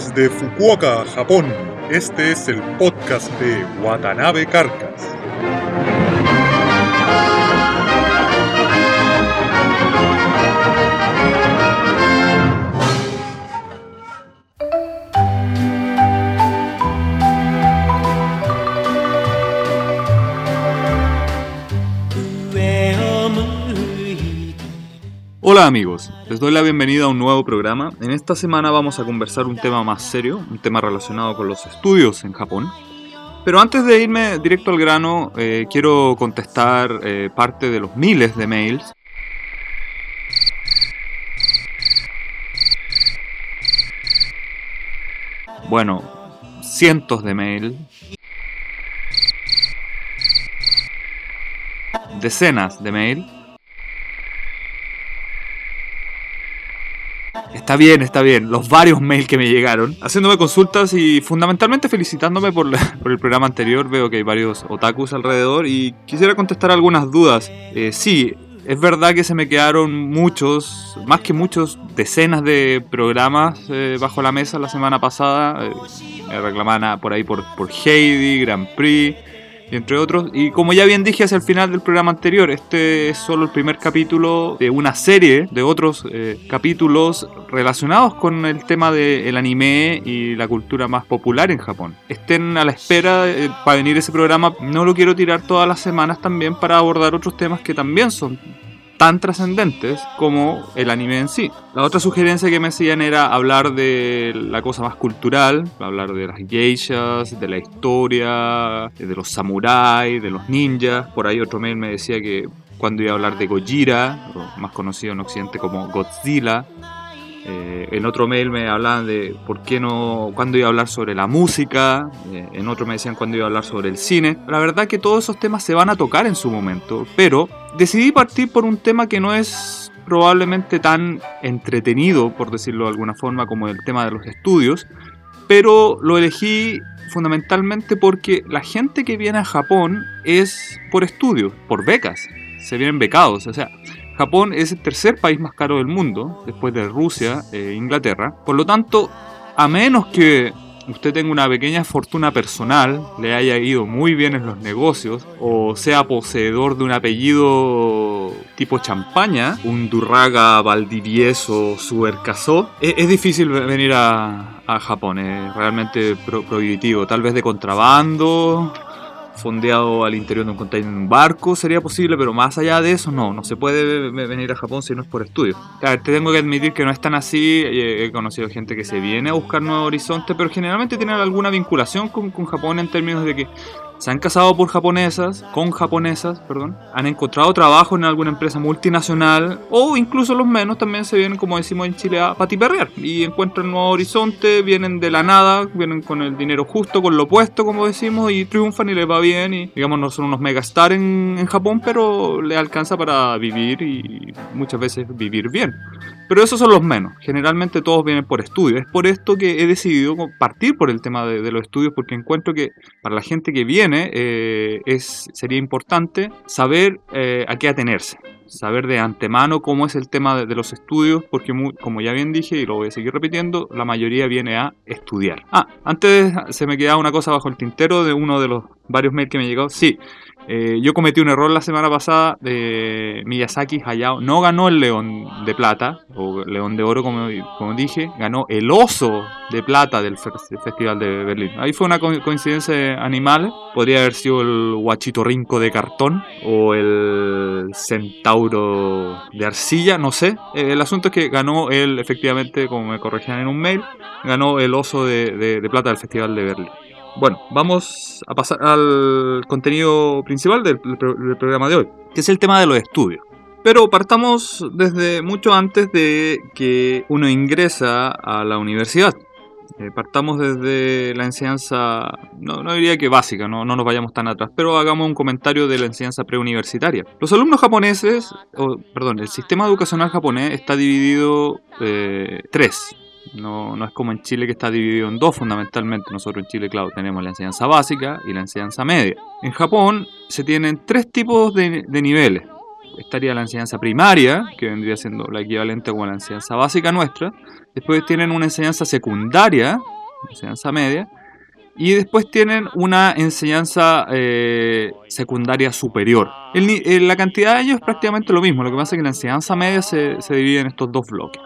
Desde Fukuoka, Japón, este es el podcast de Watanabe Carcas. Hola amigos, les doy la bienvenida a un nuevo programa. En esta semana vamos a conversar un tema más serio, un tema relacionado con los estudios en Japón. Pero antes de irme directo al grano, eh, quiero contestar eh, parte de los miles de mails. Bueno, cientos de mails. Decenas de mails Está bien, está bien. Los varios mails que me llegaron, haciéndome consultas y fundamentalmente felicitándome por, por el programa anterior. Veo que hay varios otakus alrededor y quisiera contestar algunas dudas. Eh, sí, es verdad que se me quedaron muchos, más que muchos, decenas de programas eh, bajo la mesa la semana pasada. Eh, me reclamaban por ahí por Heidi, Grand Prix y entre otros. Y como ya bien dije hacia el final del programa anterior, este es solo el primer capítulo de una serie de otros eh, capítulos relacionados con el tema del anime y la cultura más popular en Japón. Estén a la espera eh, para venir ese programa. No lo quiero tirar todas las semanas también para abordar otros temas que también son tan trascendentes como el anime en sí. La otra sugerencia que me hacían era hablar de la cosa más cultural, hablar de las geishas, de la historia, de los samuráis, de los ninjas. Por ahí otro mail me decía que cuando iba a hablar de Gojira, más conocido en Occidente como Godzilla, eh, en otro mail me hablaban de por qué no, cuándo iba a hablar sobre la música, eh, en otro me decían cuándo iba a hablar sobre el cine. La verdad que todos esos temas se van a tocar en su momento, pero decidí partir por un tema que no es probablemente tan entretenido, por decirlo de alguna forma, como el tema de los estudios, pero lo elegí fundamentalmente porque la gente que viene a Japón es por estudios, por becas, se vienen becados, o sea, Japón es el tercer país más caro del mundo, después de Rusia e Inglaterra. Por lo tanto, a menos que usted tenga una pequeña fortuna personal, le haya ido muy bien en los negocios, o sea poseedor de un apellido tipo champaña, un Durraga, Valdivieso, Suercasó, es, es difícil venir a, a Japón, es realmente prohibitivo, tal vez de contrabando, fondeado al interior de un container en un barco sería posible, pero más allá de eso no, no se puede venir a Japón si no es por estudio. te tengo que admitir que no es tan así, he conocido gente que se viene a buscar nuevos horizontes, pero generalmente tienen alguna vinculación con, con Japón en términos de que se han casado por japonesas, con japonesas, perdón, han encontrado trabajo en alguna empresa multinacional o incluso los menos también se vienen, como decimos en Chile, a patiperrear y encuentran un nuevo horizonte, vienen de la nada, vienen con el dinero justo, con lo opuesto, como decimos, y triunfan y les va bien y digamos no son unos megastar en, en Japón, pero les alcanza para vivir y muchas veces vivir bien. Pero esos son los menos. Generalmente todos vienen por estudio. Es por esto que he decidido partir por el tema de, los estudios, porque encuentro que para la gente que viene eh, es, sería importante saber eh, a qué atenerse. Saber de antemano cómo es el tema de, de los estudios, porque muy, como ya bien dije y lo voy a seguir repitiendo, la mayoría viene a estudiar. Ah, antes se me quedaba una cosa bajo el tintero de uno de los varios mails que me llegó. Sí, eh, yo cometí un error la semana pasada de Miyazaki Hayao. No ganó el León de Plata, o León de Oro, como, dije, ganó el Oso de Plata del Festival de Berlín. Ahí fue una coincidencia animal. Podría haber sido el Guachito Rinco de cartón o el Centauro de arcilla, no sé. Eh, el asunto es que ganó él, efectivamente, como me corregían en un mail, ganó el Oso de Plata del Festival de Berlín. Bueno, vamos a pasar al contenido principal del, programa de hoy, que es el tema de los estudios. Pero partamos desde mucho antes de que uno ingresa a la universidad. Eh, partamos desde la enseñanza, no, no diría que básica, no, no, nos vayamos tan atrás, pero hagamos un comentario de la enseñanza preuniversitaria. Los alumnos japoneses, perdón, el sistema educacional japonés está dividido eh, tres. No, no, es como en Chile que está dividido en dos fundamentalmente. Nosotros en Chile, claro, tenemos la enseñanza básica y la enseñanza media. En Japón se tienen tres tipos de, niveles. estaría la enseñanza primaria, que vendría siendo la equivalente con la enseñanza básica nuestra. Después tienen una enseñanza secundaria, enseñanza media. Y después tienen una enseñanza eh, secundaria superior. El, la cantidad de ellos es prácticamente lo mismo, lo que pasa es que la enseñanza media se divide en estos dos bloques.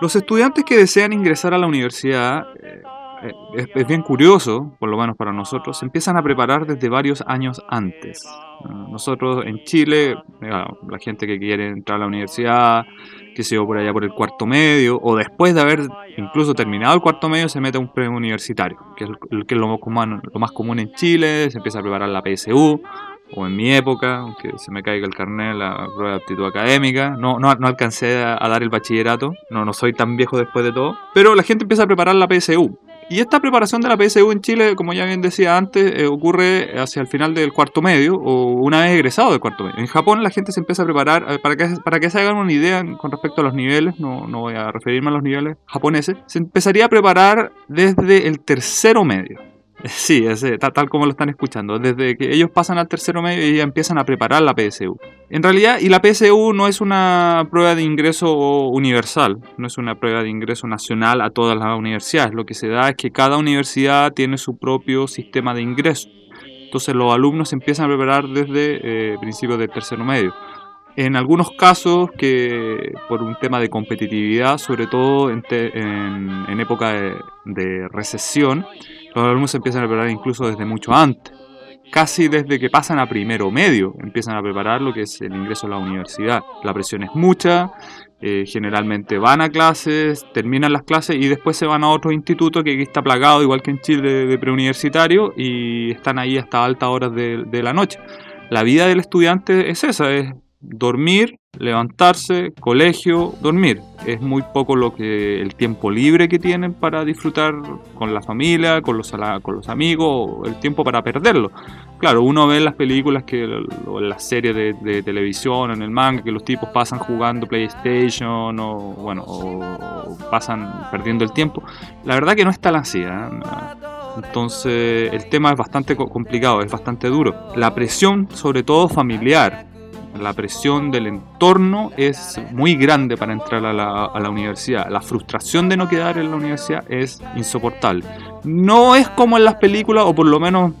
Los estudiantes que desean ingresar a la universidad, eh, eh, es, bien curioso, por lo menos para nosotros, se empiezan a preparar desde varios años antes. Nosotros en Chile, la gente que quiere entrar a la universidad, que se va por allá por el cuarto medio, o después de haber incluso terminado el cuarto medio, se mete a un premio universitario, que es, que es lo, más lo más común en Chile, se empieza a preparar la PSU, o en mi época, aunque se me caiga el carnet, la prueba de aptitud académica. No, no, no alcancé a, dar el bachillerato, no, no soy tan viejo después de todo. Pero la gente empieza a preparar la PSU. Y esta preparación de la PSU en Chile, como ya bien decía antes, eh, ocurre hacia el final del cuarto medio o una vez egresado del cuarto medio. En Japón la gente se empieza a preparar, eh, para que, para que se hagan una idea con respecto a los niveles, no, no voy a referirme a los niveles japoneses, se empezaría a preparar desde el tercero medio. Sí, es, tal, como lo están escuchando. Desde que ellos pasan al tercero medio y empiezan a preparar la PSU. En realidad, y la PSU no es una prueba de ingreso universal, no es una prueba de ingreso nacional a todas las universidades. Lo que se da es que cada universidad tiene su propio sistema de ingreso. Entonces los alumnos empiezan a preparar desde eh, principios del tercero medio. En algunos casos que por un tema de competitividad, sobre todo en, época de, de recesión, los alumnos empiezan a preparar incluso desde mucho antes. Casi desde que pasan a primero medio empiezan a preparar lo que es el ingreso a la universidad. La presión es mucha, eh, generalmente van a clases, terminan las clases y después se van a otro instituto que está plagado, igual que en Chile, de preuniversitario y están ahí hasta altas horas de, de la noche. La vida del estudiante es esa, es dormir, levantarse, colegio, dormir. Es muy poco lo que el tiempo libre que tienen para disfrutar con la familia, con los, amigos, el tiempo para perderlo. Claro, uno ve en las películas que, o en las series de, televisión, en el manga, que los tipos pasan jugando PlayStation o, bueno, o pasan perdiendo el tiempo. La verdad que no está la así. ¿eh? Entonces el tema es bastante complicado, es bastante duro. La presión, sobre todo familiar, la presión del entorno es muy grande para entrar a la, universidad. La frustración de no quedar en la universidad es insoportable. No es como en las películas, o por lo menos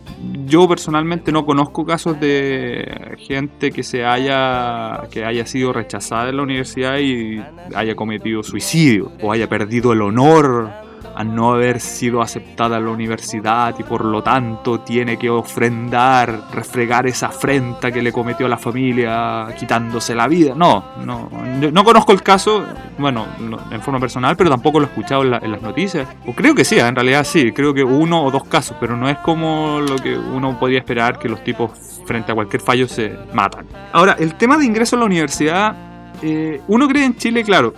yo personalmente no conozco casos de gente que se haya que haya sido rechazada en la universidad y haya cometido suicidio o haya perdido el honor a no haber sido aceptada en la universidad y por lo tanto tiene que ofrendar, refregar esa afrenta que le cometió a la familia quitándose la vida. No, no, no conozco el caso, bueno, en forma personal, pero tampoco lo he escuchado en, las noticias. O creo que sí, en realidad sí, creo que uno o dos casos, pero no es como lo que uno podría esperar que los tipos frente a cualquier fallo se matan. Ahora, el tema de ingreso a la universidad, eh, uno cree en Chile, claro,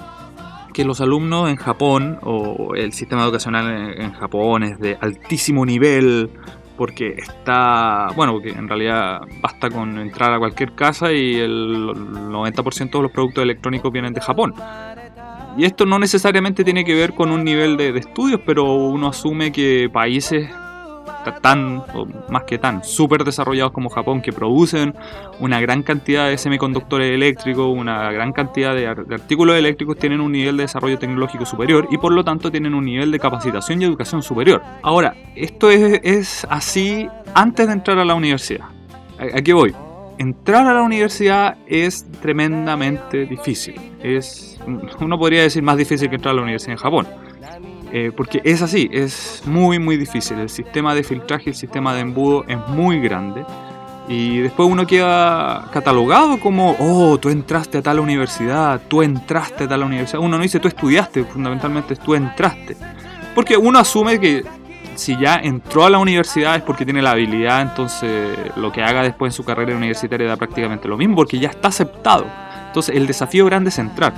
que los alumnos en Japón o el sistema educacional en, Japón es de altísimo nivel porque está, bueno, porque en realidad basta con entrar a cualquier casa y el 90% de los productos electrónicos vienen de Japón. Y esto no necesariamente tiene que ver con un nivel de, de estudios, pero uno asume que países tan, o más que tan, súper desarrollados como Japón, que producen una gran cantidad de semiconductores eléctricos, una gran cantidad de, artículos eléctricos, tienen un nivel de desarrollo tecnológico superior y por lo tanto tienen un nivel de capacitación y educación superior. Ahora, esto es, es así antes de entrar a la universidad. Aquí voy. Entrar a la universidad es tremendamente difícil. Es, uno podría decir más difícil que entrar a la universidad en Japón eh, porque es así, es muy muy difícil. El sistema de filtraje, el sistema de embudo es muy grande. Y después uno queda catalogado como, oh, tú entraste a tal universidad, tú entraste a tal universidad. Uno no dice tú estudiaste, fundamentalmente tú entraste. Porque uno asume que si ya entró a la universidad es porque tiene la habilidad, entonces lo que haga después en su carrera universitaria da prácticamente lo mismo, porque ya está aceptado. Entonces el desafío grande es entrar.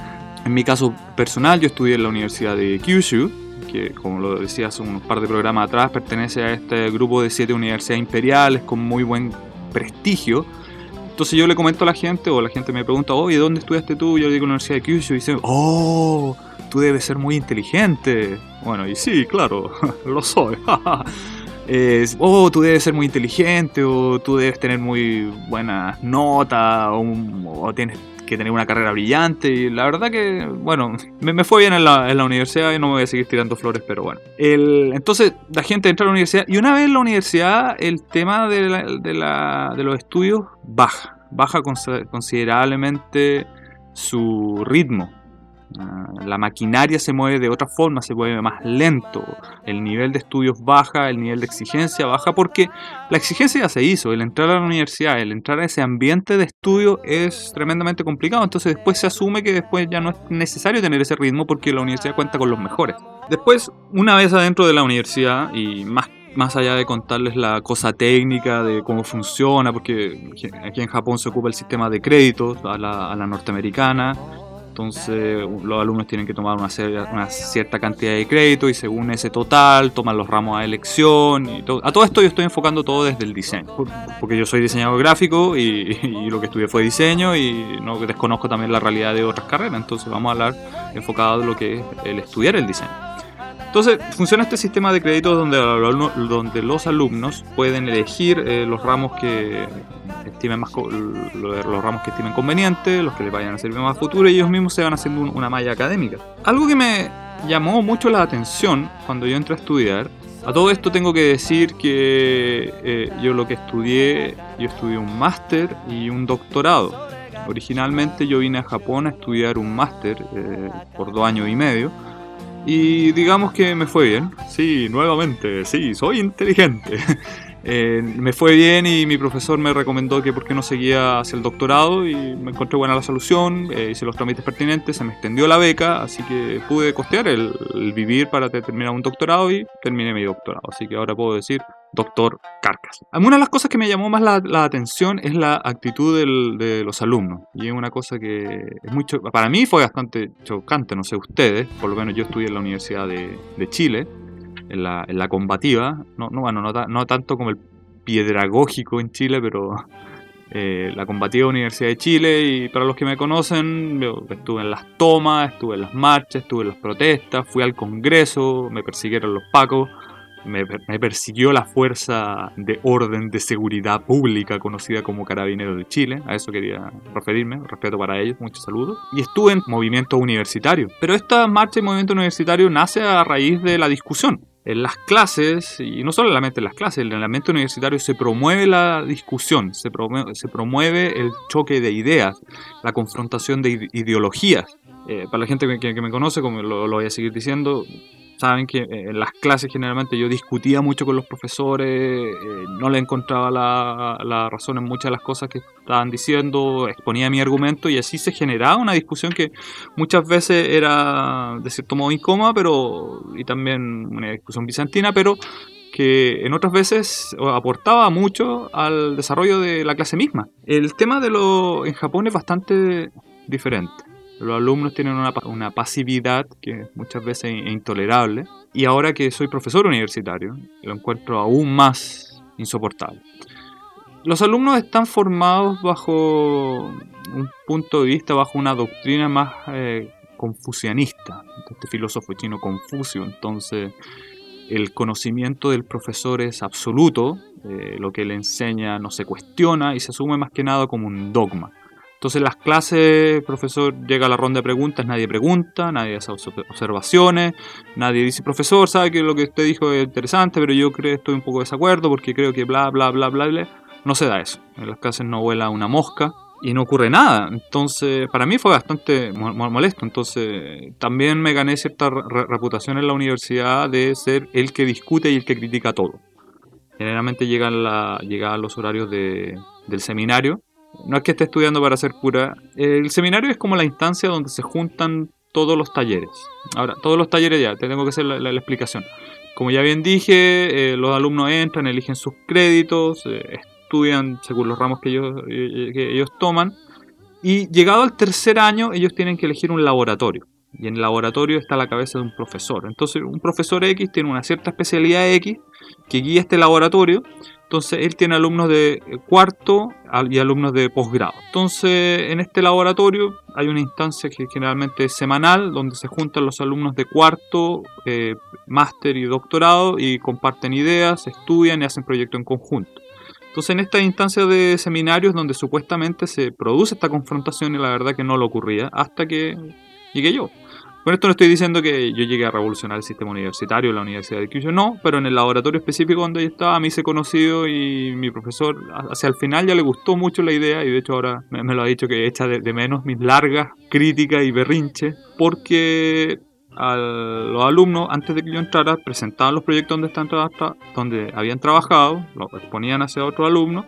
En mi caso personal, yo estudié en la Universidad de Kyushu, que como lo decía hace unos par de programas atrás, pertenece a este grupo de siete universidades imperiales con muy buen prestigio. Entonces yo le comento a la gente, o la gente me pregunta, oye, ¿dónde estudiaste tú? Yo le digo Universidad de Kyushu y dicen, oh, tú debes ser muy inteligente. Bueno, y sí, claro, lo soy. es, oh, tú debes ser muy inteligente o tú debes tener muy buenas notas o tienes que tener una carrera brillante. Y la verdad que, bueno, me, fue bien en la, en la, universidad y no me voy a seguir tirando flores, pero bueno. El, entonces, la gente entra a la universidad y una vez en la universidad, el tema de, de, la, de los estudios baja. Baja considerablemente su ritmo. Ah, la maquinaria se mueve de otra forma, se mueve más lento, el nivel de estudios baja, el nivel de exigencia baja, porque la exigencia ya se hizo, el entrar a la universidad, el entrar a ese ambiente de estudio es tremendamente complicado, entonces después se asume que después ya no es necesario tener ese ritmo porque la universidad cuenta con los mejores. Después, una vez adentro de la universidad y más más allá de contarles la cosa técnica de cómo funciona, porque aquí en Japón se ocupa el sistema de créditos a la, a la norteamericana, entonces los alumnos tienen que tomar una, una, cierta cantidad de crédito y según ese total toman los ramos a elección. Y todo. A todo esto yo estoy enfocando todo desde el diseño, porque yo soy diseñador gráfico y, lo que estudié fue diseño y no desconozco también la realidad de otras carreras. Entonces vamos a hablar enfocado de lo que es el estudiar el diseño. Entonces, funciona este sistema de créditos donde, donde los alumnos pueden elegir eh, los ramos que estimen más los ramos que estimen convenientes, los que les vayan a servir más a futuro y ellos mismos se van haciendo una malla académica. Algo que me llamó mucho la atención cuando yo entré a estudiar, a todo esto tengo que decir que eh, yo lo que estudié, yo estudié un máster y un doctorado. Originalmente yo vine a Japón a estudiar un máster eh, por dos años y medio y digamos que me fue bien. Sí, nuevamente, sí, soy inteligente. Eh, me fue bien y mi profesor me recomendó que por qué no seguía hacia el doctorado y me encontré buena la solución, eh, hice los trámites pertinentes, se me extendió la beca, así que pude costear el, el vivir para terminar un doctorado y terminé mi doctorado. Así que ahora puedo decir doctor Carcas. Una de las cosas que me llamó más la, atención es la actitud de los alumnos. Y es una cosa que es mucho, para mí fue bastante chocante, no sé ustedes, por lo menos yo estudié en la Universidad de, Chile, en la, en la, combativa, no, no, bueno, no, tanto como el piedragógico en Chile, pero eh, la combativa Universidad de Chile y para los que me conocen, estuve en las tomas, estuve en las marchas, estuve en las protestas, fui al Congreso, me persiguieron los pacos, me, persiguió la Fuerza de Orden de Seguridad Pública conocida como Carabineros de Chile, a eso quería referirme, respeto para ellos, muchos saludos. Y estuve en movimiento universitario, pero esta marcha y movimiento universitario nace a raíz de la discusión. En las clases, y no solamente en las clases, en el ambiente universitario se promueve la discusión, se promueve, se promueve el choque de ideas, la confrontación de ideologías. Eh, para la gente que, me conoce, como lo, lo voy a seguir diciendo, saben que eh, en las clases generalmente yo discutía mucho con los profesores, eh, no le encontraba la, la, razón en muchas de las cosas que estaban diciendo, exponía mi argumento y así se generaba una discusión que muchas veces era de cierto modo incómoda, pero y también una discusión bizantina, pero que en otras veces aportaba mucho al desarrollo de la clase misma. El tema de lo en Japón es bastante diferente. Los alumnos tienen una, pasividad que muchas veces es intolerable. Y ahora que soy profesor universitario, lo encuentro aún más insoportable. Los alumnos están formados bajo un punto de vista, bajo una doctrina más eh, confucianista, este filósofo chino Confucio. Entonces, el conocimiento del profesor es absoluto, eh, lo que le enseña no se cuestiona y se asume más que nada como un dogma. Entonces en las clases, el profesor llega a la ronda de preguntas, nadie pregunta, nadie hace observaciones, nadie dice, profesor, sabe que lo que usted dijo es interesante, pero yo creo estoy un poco de desacuerdo porque creo que bla, bla, bla, bla, bla. No se da eso. En las clases no vuela una mosca y no ocurre nada. Entonces, para mí fue bastante molesto. Entonces, también me gané cierta reputación en la universidad de ser el que discute y el que critica todo. Generalmente llegan, la, llegan los horarios de, del seminario no es que esté estudiando para ser cura. El seminario es como la instancia donde se juntan todos los talleres. Ahora, todos los talleres ya, te tengo que hacer la, explicación. Como ya bien dije, eh, los alumnos entran, eligen sus créditos, eh, estudian según los ramos que ellos, eh, que ellos toman. Y llegado al tercer año, ellos tienen que elegir un laboratorio. Y en el laboratorio está la cabeza de un profesor. Entonces, un profesor X tiene una cierta especialidad X que guía este laboratorio Entonces él tiene alumnos de cuarto y alumnos de posgrado. Entonces en este laboratorio hay una instancia que generalmente es semanal, donde se juntan los alumnos de cuarto, eh, máster y doctorado y comparten ideas, estudian y hacen proyectos en conjunto. Entonces en esta instancia de seminarios donde supuestamente se produce esta confrontación y la verdad que no lo ocurría hasta que llegué yo. Con esto no estoy diciendo que yo llegué a revolucionar el sistema universitario en la Universidad de Kyushu, no, pero en el laboratorio específico donde yo estaba me hice conocido y mi profesor hacia el final ya le gustó mucho la idea y de hecho ahora me, lo ha dicho que echa de, menos mis largas críticas y berrinches porque a los alumnos antes de que yo entrara presentaban los proyectos donde, están donde habían trabajado, los exponían hacia otros alumnos,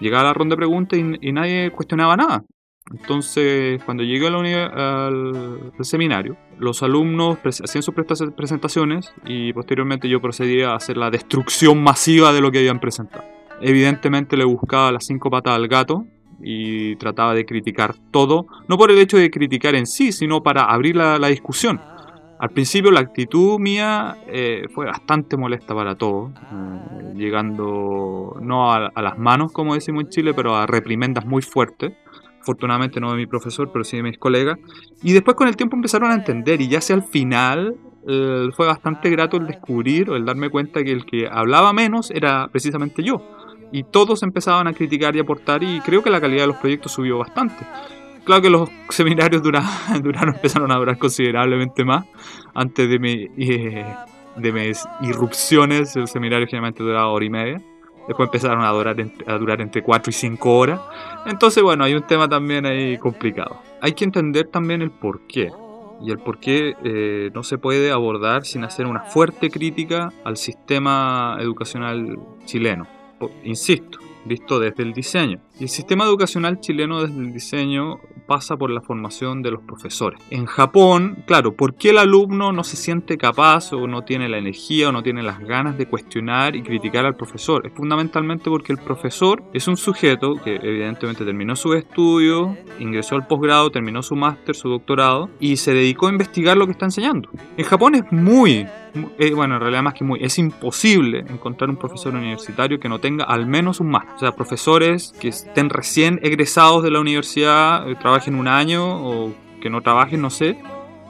llegaba la ronda de preguntas y nadie cuestionaba nada. Entonces, cuando llegué al, seminario, los alumnos hacían sus presentaciones y posteriormente yo procedía a hacer la destrucción masiva de lo que habían presentado. Evidentemente le buscaba las cinco patas al gato y trataba de criticar todo, no por el hecho de criticar en sí, sino para abrir la, discusión. Al principio la actitud mía eh, fue bastante molesta para todos, eh, llegando no a, las manos, como decimos en Chile, pero a reprimendas muy fuertes afortunadamente no de mi profesor, pero sí de mis colegas. Y después con el tiempo empezaron a entender y ya sea al final eh, fue bastante grato el descubrir o el darme cuenta que el que hablaba menos era precisamente yo. Y todos empezaban a criticar y aportar y creo que la calidad de los proyectos subió bastante. Claro que los seminarios duraron, duraron empezaron a durar considerablemente más. Antes de, mi, eh, de mis irrupciones, el seminario generalmente duraba hora y media. Después empezaron a durar, a durar entre 4 y 5 horas. Entonces, bueno, hay un tema también ahí complicado. Hay que entender también el por qué. Y el por qué eh, no se puede abordar sin hacer una fuerte crítica al sistema educacional chileno. Insisto, visto desde el diseño. Y el sistema educacional chileno desde el diseño pasa por la formación de los profesores. En Japón, claro, ¿por qué el alumno no se siente capaz o no tiene la energía o no tiene las ganas de cuestionar y criticar al profesor? Es fundamentalmente porque el profesor es un sujeto que evidentemente terminó su estudio, ingresó al posgrado, terminó su máster, su doctorado y se dedicó a investigar lo que está enseñando. En Japón es muy eh, bueno, en realidad más que muy, es imposible encontrar un profesor universitario que no tenga al menos un máster. O sea, profesores que estén recién egresados de la universidad, eh, trabajen un año o que no trabajen, no sé,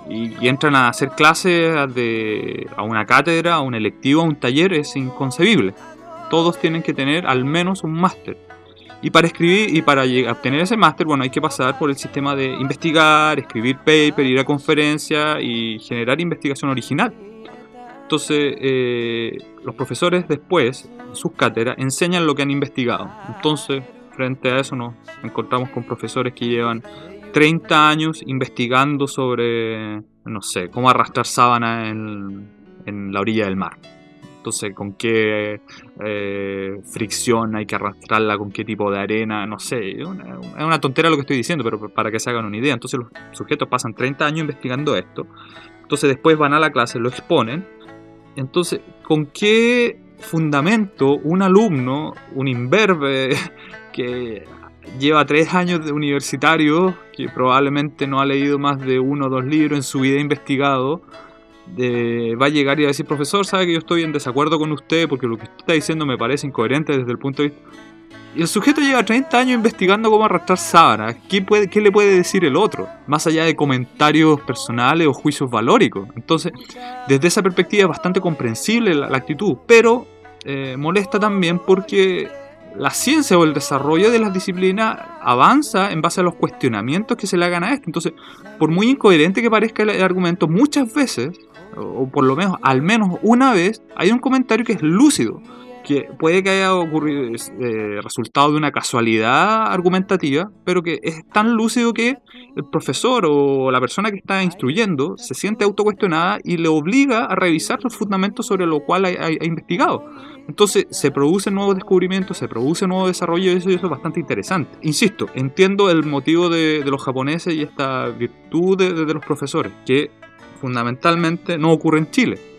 y, entran a hacer clases de, a una cátedra, a un electivo, a un taller, es inconcebible. Todos tienen que tener al menos un máster. Y para escribir y para obtener ese máster, bueno, hay que pasar por el sistema de investigar, escribir paper, ir a conferencia y generar investigación original. Entonces, eh, los profesores después, en sus cátedras, enseñan lo que han investigado. Entonces, frente a eso nos encontramos con profesores que llevan 30 años investigando sobre, no sé, cómo arrastrar sábana en, la orilla del mar. Entonces, con qué eh, fricción hay que arrastrarla, con qué tipo de arena, no sé. Es una, una tontera lo que estoy diciendo, pero para que se hagan una idea. Entonces, los sujetos pasan 30 años investigando esto. Entonces, después van a la clase, lo exponen entonces, ¿con qué fundamento un alumno, un imberbe que lleva tres años de universitario, que probablemente no ha leído más de uno o dos libros en su vida investigado, va a llegar y a decir, profesor, sabe que yo estoy en desacuerdo con usted porque lo que usted está diciendo me parece incoherente desde el punto de vista y el sujeto lleva 30 años investigando cómo arrastrar sábanas. ¿Qué, puede, ¿Qué le puede decir el otro? Más allá de comentarios personales o juicios valóricos. Entonces, desde esa perspectiva es bastante comprensible la, actitud, pero eh, molesta también porque la ciencia o el desarrollo de las disciplinas avanza en base a los cuestionamientos que se le hagan a esto. Entonces, por muy incoherente que parezca el argumento, muchas veces, o por lo menos al menos una vez, hay un comentario que es lúcido que puede que haya ocurrido eh, resultado de una casualidad argumentativa, pero que es tan lúcido que el profesor o la persona que está instruyendo se siente autocuestionada y le obliga a revisar los fundamentos sobre lo cual ha, investigado. Entonces se producen nuevos descubrimientos, se produce nuevo desarrollo y eso, es bastante interesante. Insisto, entiendo el motivo de, los japoneses y esta virtud de los profesores, que fundamentalmente no ocurre en Chile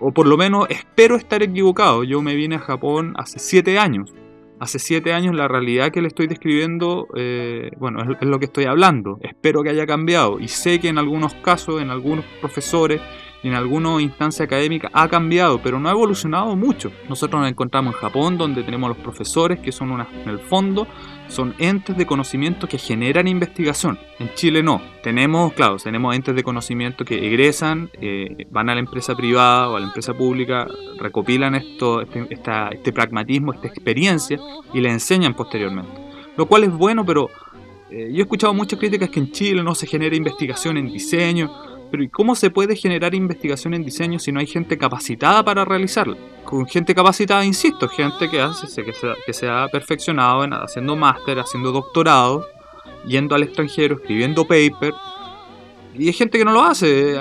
o por lo menos espero estar equivocado. Yo me vine a Japón hace 7 años. Hace 7 años la realidad que le estoy describiendo, eh, bueno, es, lo que estoy hablando. Espero que haya cambiado. Y sé que en algunos casos, en algunos profesores en alguna instancia académica ha cambiado, pero no ha evolucionado mucho. Nosotros nos encontramos en Japón, donde tenemos los profesores, que son una, en el fondo, son entes de conocimiento que generan investigación. En Chile no. Tenemos, claro, tenemos entes de conocimiento que egresan, eh, van a la empresa privada o a la empresa pública, recopilan esto, este, este pragmatismo, esta experiencia y le enseñan posteriormente. Lo cual es bueno, pero eh, yo he escuchado muchas críticas que en Chile no se genera investigación en diseño, ¿y cómo se puede generar investigación en diseño si no hay gente capacitada para realizarla? Con gente capacitada, insisto, gente que, hace, que, se, que se ha perfeccionado en, haciendo máster, haciendo doctorado, yendo al extranjero, escribiendo paper. Y hay gente que no lo hace.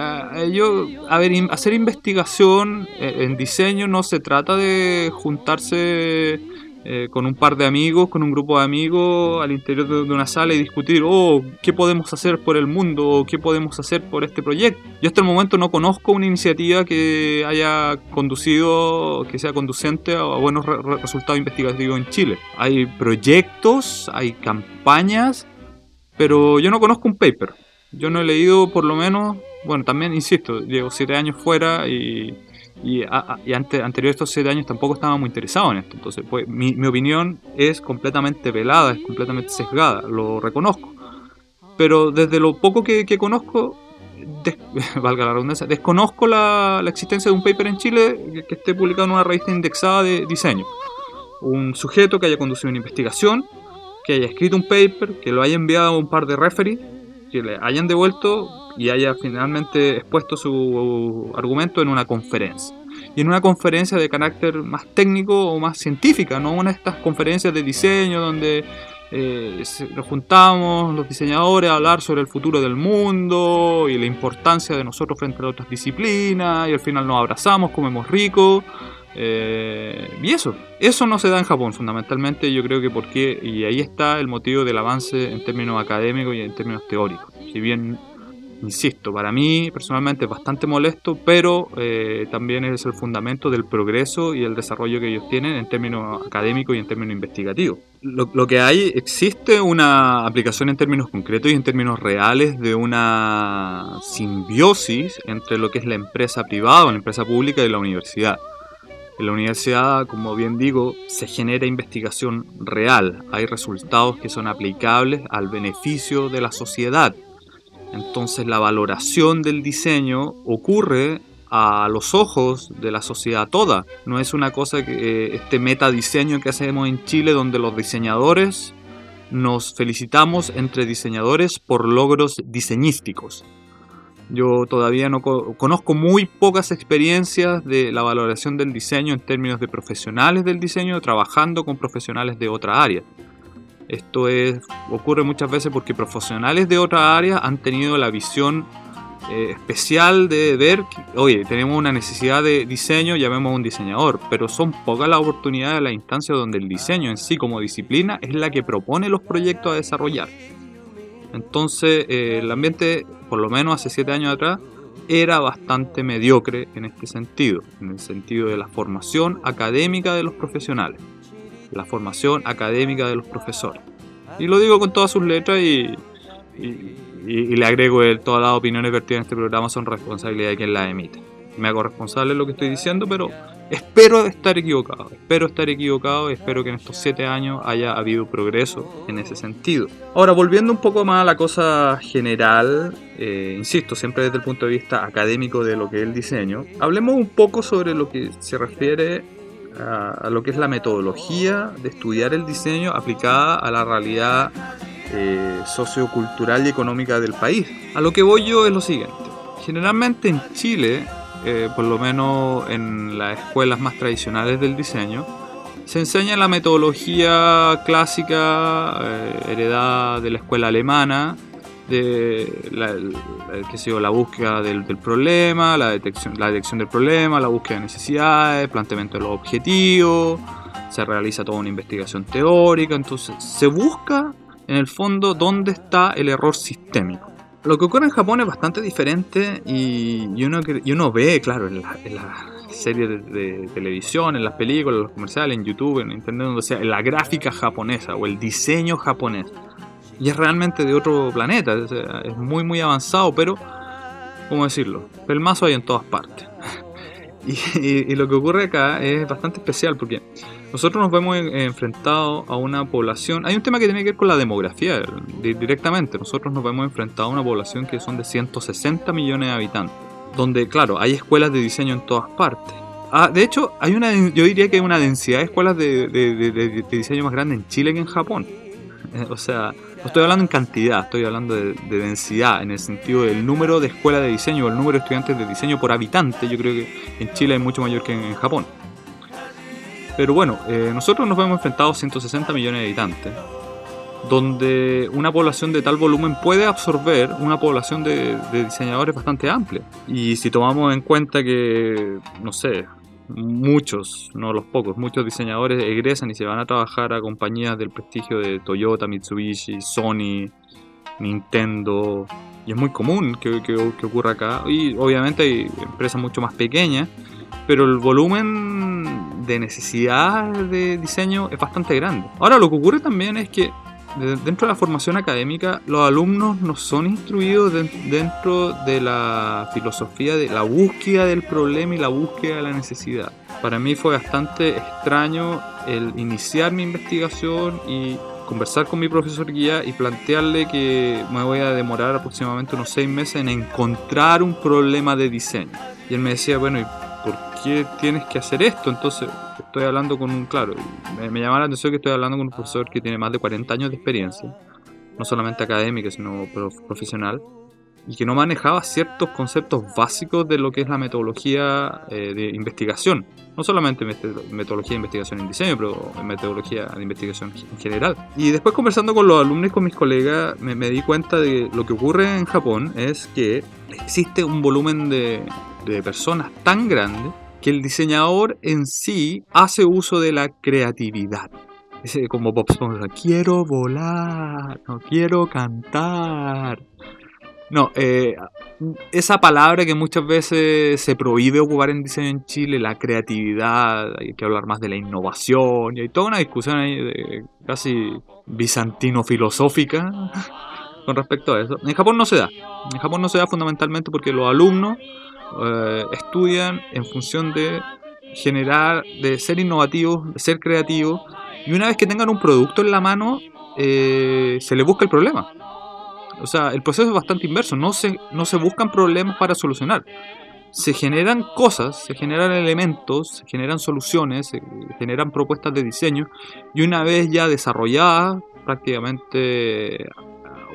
Yo, a ver, hacer investigación eh, en diseño no se trata de juntarse eh, con un par de amigos, con un grupo de amigos al interior de, una sala y discutir, oh, ¿qué podemos hacer por el mundo? ¿Qué podemos hacer por este proyecto? Yo hasta el momento no conozco una iniciativa que haya conducido, que sea conducente a, buenos resultados investigativos en Chile. Hay proyectos, hay campañas, pero yo no conozco un paper. Yo no he leído por lo menos, bueno, también insisto, llevo siete años fuera y y, antes, anterior a estos 7 años tampoco estaba muy interesado en esto. Entonces, pues, mi, opinión es completamente velada, es completamente sesgada, lo reconozco. Pero desde lo poco que, conozco, valga la redundancia, desconozco la, existencia de un paper en Chile que, esté publicado en una revista indexada de diseño. Un sujeto que haya conducido una investigación, que haya escrito un paper, que lo haya enviado a un par de referees, que le hayan devuelto y haya finalmente expuesto su argumento en una conferencia. Y en una conferencia de carácter más técnico o más científica, no una de estas conferencias de diseño donde eh, nos juntamos los diseñadores a hablar sobre el futuro del mundo y la importancia de nosotros frente a otras disciplinas y al final nos abrazamos, comemos rico. Eh, y eso, eso no se da en Japón fundamentalmente, yo creo que porque, y ahí está el motivo del avance en términos académicos y en términos teóricos. Si bien insisto, para mí personalmente es bastante molesto, pero eh, también es el fundamento del progreso y el desarrollo que ellos tienen en términos académicos y en términos investigativos. Lo, que hay, existe una aplicación en términos concretos y en términos reales de una simbiosis entre lo que es la empresa privada o la empresa pública y la universidad. En la universidad, como bien digo, se genera investigación real, hay resultados que son aplicables al beneficio de la sociedad entonces la valoración del diseño ocurre a los ojos de la sociedad toda. No es una cosa que eh, este metadiseño que hacemos en Chile donde los diseñadores nos felicitamos entre diseñadores por logros diseñísticos. Yo todavía no conozco muy pocas experiencias de la valoración del diseño en términos de profesionales del diseño trabajando con profesionales de otra área. Esto es, ocurre muchas veces porque profesionales de otra área han tenido la visión eh, especial de ver, que, oye, tenemos una necesidad de diseño, llamemos a un diseñador, pero son pocas las oportunidades de la instancia donde el diseño en sí como disciplina es la que propone los proyectos a desarrollar. Entonces, eh, el ambiente, por lo menos hace siete años atrás, era bastante mediocre en este sentido, en el sentido de la formación académica de los profesionales la formación académica de los profesores. Y lo digo con todas sus letras y, le agrego que todas las opiniones vertidas en este programa son responsabilidad de quien las emite. Me hago responsable de lo que estoy diciendo, pero espero estar equivocado. Espero estar equivocado y espero que en estos siete años haya habido progreso en ese sentido. Ahora, volviendo un poco más a la cosa general, eh, insisto, siempre desde el punto de vista académico de lo que es el diseño, hablemos un poco sobre lo que se refiere a, lo que es la metodología de estudiar el diseño aplicada a la realidad eh, sociocultural y económica del país. A lo que voy yo es lo siguiente. Generalmente en Chile, eh, por lo menos en las escuelas más tradicionales del diseño, se enseña la metodología clásica eh, heredada de la escuela alemana, de la, que la búsqueda del, problema, la detección, la detección del problema, la búsqueda de necesidades, planteamiento de los objetivos, se realiza toda una investigación teórica, entonces se busca en el fondo dónde está el error sistémico. Lo que ocurre en Japón es bastante diferente y, uno, uno ve, claro, en las la series de, televisión, en las películas, en los comerciales, en YouTube, en Internet, donde sea, en la gráfica japonesa o el diseño japonés y es realmente de otro planeta, es muy muy avanzado, pero ¿cómo decirlo? Pelmazo hay en todas partes. y, lo que ocurre acá es bastante especial porque nosotros nos vemos enfrentados a una población. Hay un tema que tiene que ver con la demografía directamente. Nosotros nos vemos enfrentados a una población que son de 160 millones de habitantes. Donde, claro, hay escuelas de diseño en todas partes. Ah, de hecho, hay una, yo diría que hay una densidad de escuelas de, diseño más grande en Chile que en Japón. o sea, no estoy hablando en cantidad, estoy hablando de, densidad, en el sentido del número de escuelas de diseño o el número de estudiantes de diseño por habitante. Yo creo que en Chile es mucho mayor que en Japón. Pero bueno, eh, nosotros nos vemos enfrentados a 160 millones de habitantes, donde una población de tal volumen puede absorber una población de diseñadores bastante amplia. Y si tomamos en cuenta que, no sé, muchos, no los pocos, muchos diseñadores egresan y se van a trabajar a compañías del prestigio de Toyota, Mitsubishi, Sony, Nintendo. Y es muy común que, ocurra acá. Y obviamente hay empresas mucho más pequeñas, pero el volumen de necesidad de diseño es bastante grande. Ahora lo que ocurre también es que dentro de la formación académica, los alumnos no son instruidos dentro de la filosofía de la búsqueda del problema y la búsqueda de la necesidad. Para mí fue bastante extraño el iniciar mi investigación y conversar con mi profesor guía y plantearle que me voy a demorar aproximadamente unos seis meses en encontrar un problema de diseño. Y él me decía, bueno, ¿y qué tienes que hacer esto? Entonces, estoy hablando con un, claro, me, llama la atención que estoy hablando con un profesor que tiene más de 40 años de experiencia, no solamente académica, sino profesional, y que no manejaba ciertos conceptos básicos de lo que es la metodología eh, de investigación. No solamente metodología de investigación en diseño, pero metodología de investigación en general. Y después conversando con los alumnos y con mis colegas, me, di cuenta de lo que ocurre en Japón es que existe un volumen de personas tan grande que el diseñador en sí hace uso de la creatividad. Como Bob Esponja, quiero volar, no quiero cantar. No, eh, esa palabra que muchas veces se prohíbe ocupar en diseño en Chile, la creatividad, hay que hablar más de la innovación, y hay toda una discusión ahí de casi bizantino-filosófica con respecto a eso. En Japón no se da. En Japón no se da fundamentalmente porque los alumnos eh, estudian en función de generar, de ser innovativos, de ser creativos, y una vez que tengan un producto en la mano, eh, se le busca el problema. O sea, el proceso es bastante inverso, no se, no se buscan problemas para solucionar. Se generan cosas, se generan elementos, se generan soluciones, se generan propuestas de diseño y una vez ya desarrolladas, prácticamente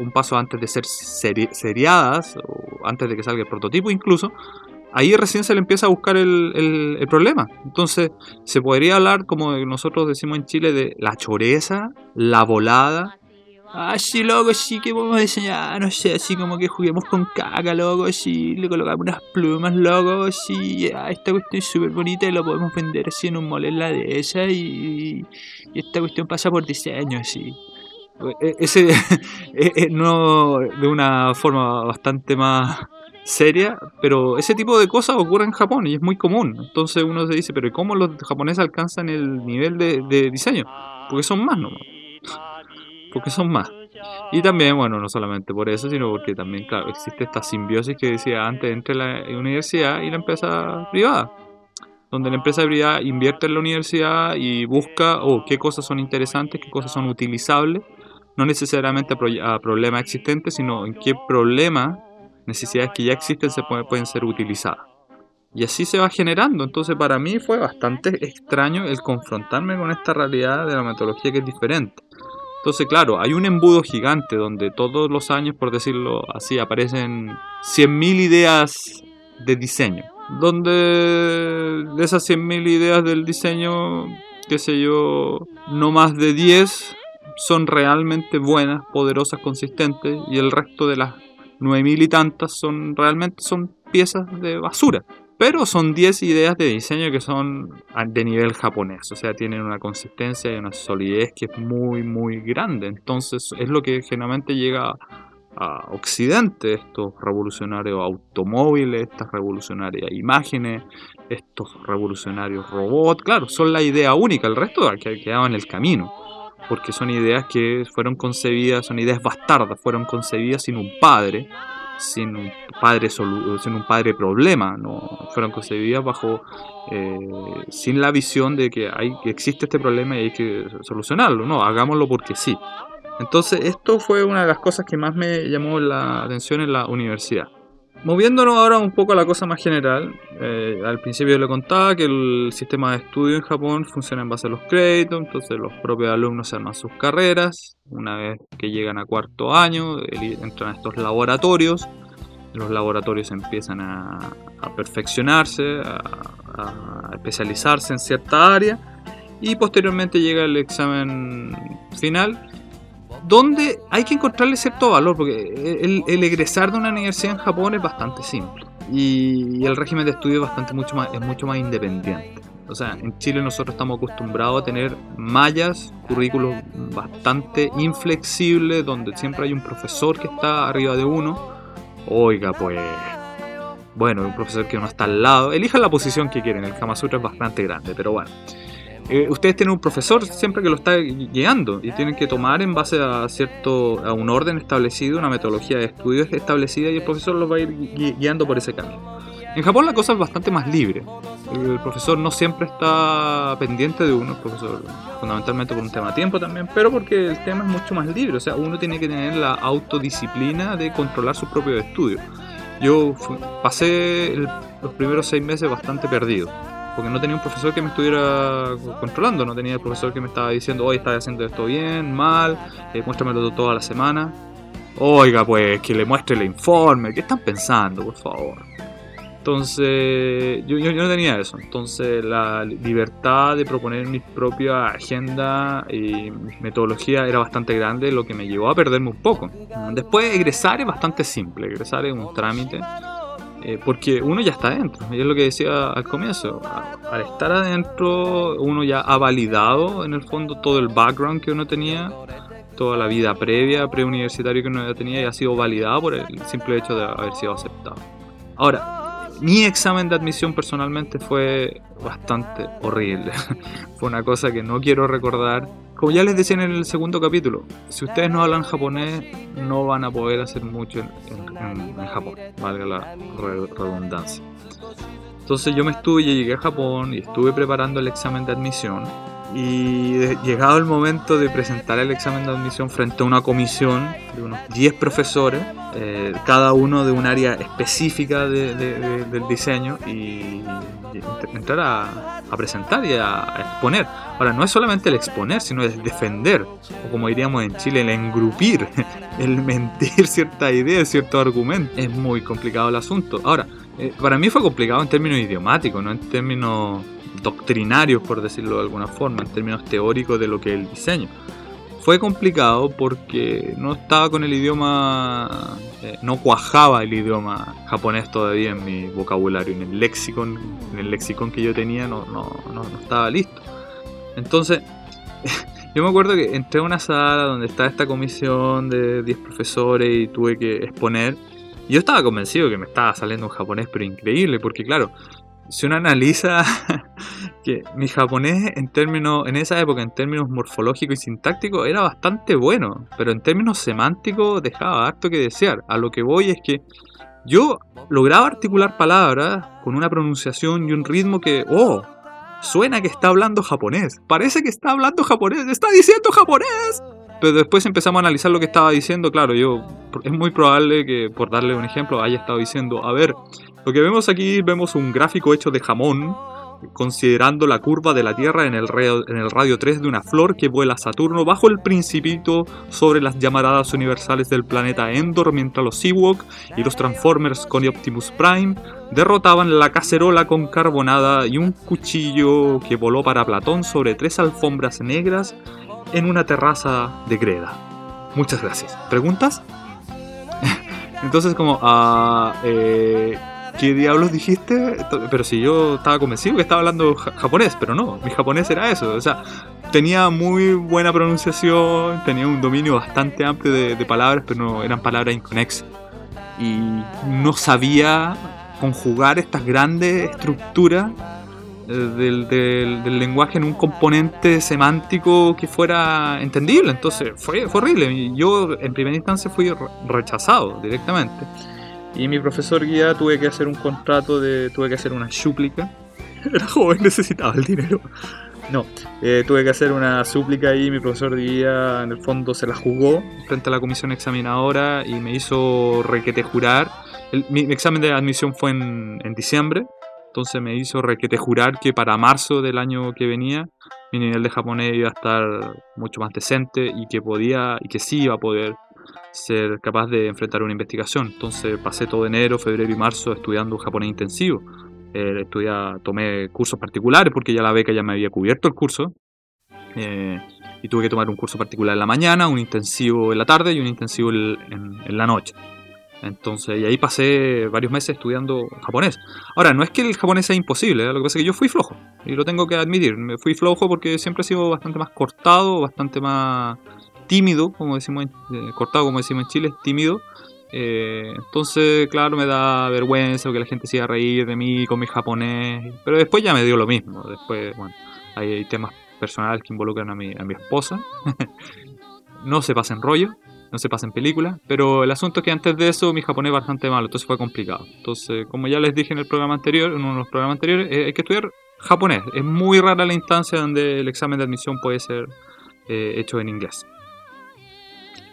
un paso antes de ser seriadas, o antes de que salga el prototipo incluso, ahí recién se le empieza a buscar el, problema. Entonces, se podría hablar, como nosotros decimos en Chile, de la choreza, la volada. Ah, sí, loco, sí, que podemos diseñar, no sé, así como que juguemos con caca, loco, sí, le colocamos unas plumas, loco, sí, esta cuestión es súper bonita y lo podemos vender así en un mole en la de esa y, esta cuestión pasa por diseño, así. E, ese e, e, no de una forma bastante más seria, pero ese tipo de cosas ocurre en Japón y es muy común. Entonces uno se dice, pero ¿cómo los japoneses alcanzan el nivel de, diseño? Porque son más, ¿no? Porque son más. Y también, bueno, no solamente por eso, sino porque también, claro, existe esta simbiosis que decía antes entre la universidad y la empresa privada. Donde la empresa privada invierte en la universidad y busca, oh, qué cosas son interesantes, qué cosas son utilizables, no necesariamente a problemas existentes, sino en qué problemas necesidades que ya existen se pueden, ser utilizadas. Y así se va generando. Entonces para mí fue bastante extraño el confrontarme con esta realidad de la metodología que es diferente. Entonces, claro, hay un embudo gigante donde todos los años, por decirlo así, aparecen 100.000 ideas de diseño. Donde de esas 100.000 ideas del diseño, qué sé yo, no más de 10 son realmente buenas, poderosas, consistentes y el resto de las nueve mil y tantas son realmente son piezas de basura. Pero son 10 ideas de diseño que son de nivel japonés, o sea, tienen una consistencia y una solidez que es muy, muy grande. Entonces es lo que generalmente llega a Occidente, estos revolucionarios automóviles, estas revolucionarias imágenes, estos revolucionarios robots, claro, son la idea única, el resto que quedaba en el camino porque son ideas que fueron concebidas, son ideas bastardas, fueron concebidas sin un padre, sin un padre sin un padre problema, no fueron concebidas bajo eh, sin la visión de que hay que existe este problema y hay que solucionarlo, no, hagámoslo porque sí. Entonces, esto fue una de las cosas que más me llamó la atención en la universidad. Moviéndonos ahora un poco a la cosa más general, eh, al principio le contaba que el sistema de estudio en Japón funciona en base a los créditos, entonces los propios alumnos se arman sus carreras, una vez que llegan a cuarto año entran a estos laboratorios, los laboratorios empiezan a, perfeccionarse, a especializarse en cierta área y posteriormente llega el examen final donde hay que encontrarle cierto valor, porque el, egresar de una universidad en Japón es bastante simple y, el régimen de estudio es, bastante, mucho más, es mucho más independiente. O sea, en Chile nosotros estamos acostumbrados a tener mallas, currículos bastante inflexibles, donde siempre hay un profesor que está arriba de uno. Oiga, pues bueno, un profesor que uno está al lado. Elijan la posición que quieren, el Kama Sutra es bastante grande, pero bueno. Eh, ustedes tienen un profesor siempre que lo está guiando y tienen que tomar en base a cierto a un orden establecido, una metodología de estudios establecida y el profesor los va a ir guiando por ese camino. En Japón la cosa es bastante más libre. El profesor no siempre está pendiente de uno, el profesor fundamentalmente por un tema de tiempo también, pero porque el tema es mucho más libre, o sea, uno tiene que tener la autodisciplina de controlar sus propios estudios. Yo pasé los primeros seis meses bastante perdido porque no tenía un profesor que me estuviera controlando, no tenía el profesor que me estaba diciendo, hoy estás haciendo esto bien, mal, eh, muéstramelo toda la semana. Oiga, pues que le muestre el informe, ¿qué están pensando, por favor? Entonces, yo, yo, no tenía eso. Entonces, la libertad de proponer mi propia agenda y metodología era bastante grande, lo que me llevó a perderme un poco. Después, egresar es bastante simple. Egresar es un trámite eh, porque uno ya está adentro, es lo que decía al comienzo. Al estar adentro, uno ya ha validado en el fondo todo el background que uno tenía, toda la vida previa, preuniversitario que uno ya tenía, y ha sido validado por el simple hecho de haber sido aceptado. Ahora, mi examen de admisión personalmente fue bastante horrible. fue una cosa que no quiero recordar como ya les decía en el segundo capítulo, si ustedes no hablan japonés, no van a poder hacer mucho en, Japón, valga la redundancia. Entonces yo me estuve, llegué a Japón y estuve preparando el examen de admisión. Y llegado el momento de presentar el examen de admisión frente a una comisión de unos 10 profesores, eh, cada uno de un área específica del diseño, y, entrar a, presentar y a, exponer. Ahora, no es solamente el exponer, sino el defender, o como diríamos en Chile, el engrupir, el mentir cierta idea, cierto argumento. Es muy complicado el asunto. Ahora, eh, para mí fue complicado en términos idiomáticos, no en términos doctrinarios, por decirlo de alguna forma, en términos teóricos de lo que es el diseño. Fue complicado porque no estaba con el idioma, eh, no cuajaba el idioma japonés todavía en mi vocabulario, en el lexicon, en el lexicon que yo tenía no, no, no, no estaba listo. Entonces, yo me acuerdo que entré a una sala donde estaba esta comisión de 10 profesores y tuve que exponer. Yo estaba convencido que me estaba saliendo un japonés, pero increíble, porque claro, si uno analiza que mi japonés en términos, en esa época, en términos morfológicos y sintácticos, era bastante bueno, pero en términos semánticos dejaba harto que desear. A lo que voy es que yo lograba articular palabras con una pronunciación y un ritmo que, oh, suena que está hablando japonés. Parece que está hablando japonés, está diciendo japonés. Pero después empezamos a analizar lo que estaba diciendo. Claro, yo es muy probable que, por darle un ejemplo, haya estado diciendo, a ver, lo que vemos aquí, vemos un gráfico hecho de jamón, considerando la curva de la Tierra en el, radio, en el radio 3 de una flor que vuela a Saturno bajo el principito sobre las llamaradas universales del planeta Endor, mientras los Ewok y los Transformers con Optimus Prime derrotaban la cacerola con carbonada y un cuchillo que voló para Platón sobre tres alfombras negras en una terraza de greda. Muchas gracias. ¿Preguntas? Entonces como... Uh, eh, ¿qué diablos dijiste? Pero si yo estaba convencido que estaba hablando japonés, pero no, mi japonés era eso. O sea, tenía muy buena pronunciación, tenía un dominio bastante amplio de, palabras, pero no eran palabras inconexas. Y no sabía conjugar estas grandes estructuras eh, del, del, lenguaje en un componente semántico que fuera entendible. Entonces fue, fue horrible. Yo en primera instancia fui rechazado directamente. Y mi profesor guía tuve que hacer un contrato de. tuve que hacer una súplica. Era joven, necesitaba el dinero. No, eh, tuve que hacer una súplica y mi profesor guía en el fondo se la jugó frente a la comisión examinadora y me hizo requete jurar. mi, examen de admisión fue en, en diciembre, entonces me hizo requete jurar que para marzo del año que venía mi nivel de japonés iba a estar mucho más decente y que podía y que sí iba a poder ser capaz de enfrentar una investigación. Entonces pasé todo enero, febrero y marzo estudiando japonés intensivo. Eh, tomé cursos particulares porque ya la beca ya me había cubierto el curso. Eh, y tuve que tomar un curso particular en la mañana, un intensivo en la tarde y un intensivo en, la noche. Entonces, y ahí pasé varios meses estudiando japonés. Ahora, no es que el japonés sea imposible, ¿eh? lo que pasa es que yo fui flojo, y lo tengo que admitir. Me fui flojo porque siempre he sido bastante más cortado, bastante más tímido, como decimos, eh, cortado como decimos en Chile, tímido. Eh, entonces, claro, me da vergüenza que la gente siga a reír de mí con mi japonés. Pero después ya me dio lo mismo. Después, bueno, hay, temas personales que involucran a mi, a mi esposa. no se pasa en rollo, no se pasa en película. Pero el asunto es que antes de eso mi japonés es bastante malo, entonces fue complicado. Entonces, como ya les dije en el programa anterior, en uno de los programas anteriores, eh, hay que estudiar japonés. Es muy rara la instancia donde el examen de admisión puede ser eh, hecho en inglés.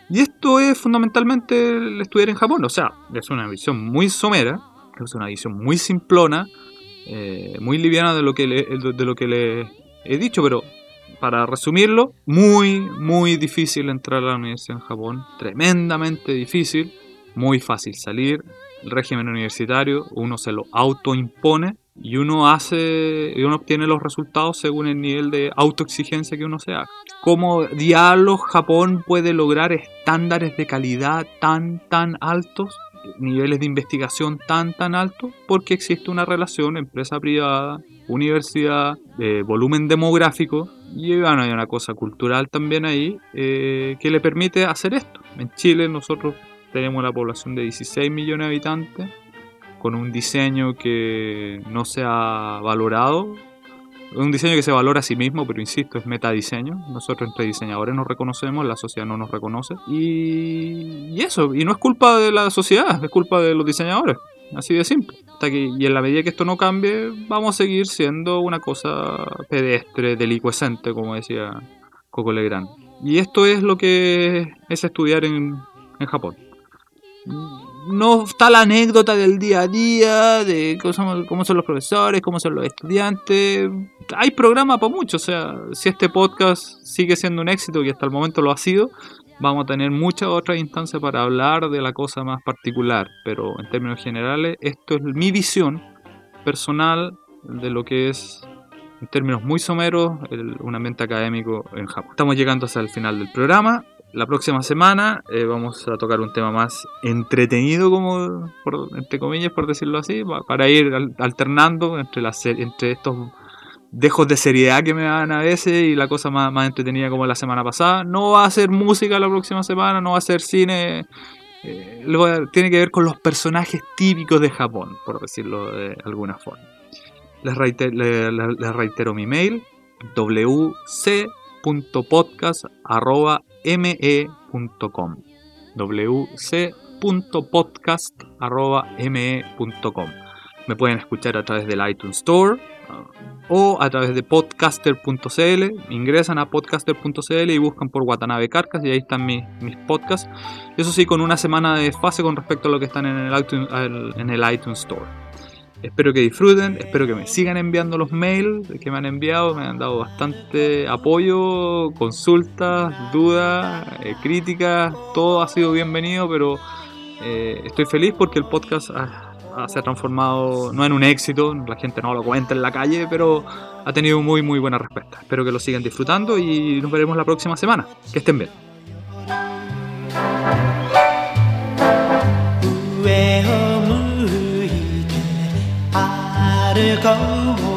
Y esto es fundamentalmente el estudiar en Japón. O sea, es una visión muy somera, es una visión muy simplona, eh, muy liviana de lo, que le, de lo que le he dicho, pero para resumirlo, muy, muy difícil entrar a la universidad en Japón, tremendamente difícil, muy fácil salir, el régimen universitario uno se lo autoimpone y uno hace y uno obtiene los resultados según el nivel de autoexigencia que uno se haga. ¿Cómo diablos Japón puede lograr estándares de calidad tan tan altos? niveles de investigación tan tan altos porque existe una relación empresa privada, universidad, volumen demográfico y bueno, hay una cosa cultural también ahí eh, que le permite hacer esto. En Chile nosotros tenemos una población de 16 millones de habitantes con un diseño que no se ha valorado. Un diseño que se valora a sí mismo, pero insisto, es metadiseño. Nosotros entre diseñadores nos reconocemos, la sociedad no nos reconoce. Y, eso, y no es culpa de la sociedad, es culpa de los diseñadores. Así de simple. Hasta que, y en la medida que esto no cambie, vamos a seguir siendo una cosa pedestre, delicuescente, como decía Coco Legrand. Y esto es lo que es estudiar en, en Japón no está la anécdota del día a día, de cómo son, los profesores, cómo son los estudiantes. Hay programa para mucho, o sea, si este podcast sigue siendo un éxito, y hasta el momento lo ha sido, vamos a tener muchas otras instancias para hablar de la cosa más particular. Pero en términos generales, esto es mi visión personal de lo que es en términos muy someros, un ambiente académico en Japón. Estamos llegando hasta el final del programa la próxima semana eh, vamos a tocar un tema más entretenido, como entre comillas, por decirlo así, para ir alternando entre, las, entre estos dejos de seriedad que me dan a veces y la cosa más, más entretenida como la semana pasada. No va a ser música la próxima semana, no va a ser cine. Eh, tiene que ver con los personajes típicos de Japón, por decirlo de alguna forma. Les reitero, les reitero mi mail, wc.podcast.com me.com wc.podcast.me.com Me pueden escuchar a través del iTunes Store uh, o a través de podcaster.cl. Ingresan a podcaster.cl y buscan por Watanabe Carcas y ahí están mis, mis podcasts. Eso sí, con una semana de fase con respecto a lo que están en el iTunes, en el iTunes Store. Espero que disfruten, espero que me sigan enviando los mails que me han enviado, me han dado bastante apoyo, consultas, dudas, eh, críticas, todo ha sido bienvenido, pero eh, estoy feliz porque el podcast se ha transformado no en un éxito, la gente no lo cuenta en la calle, pero ha tenido muy muy buena respuesta. Espero que lo sigan disfrutando y nos veremos la próxima semana. Que estén bien. にじん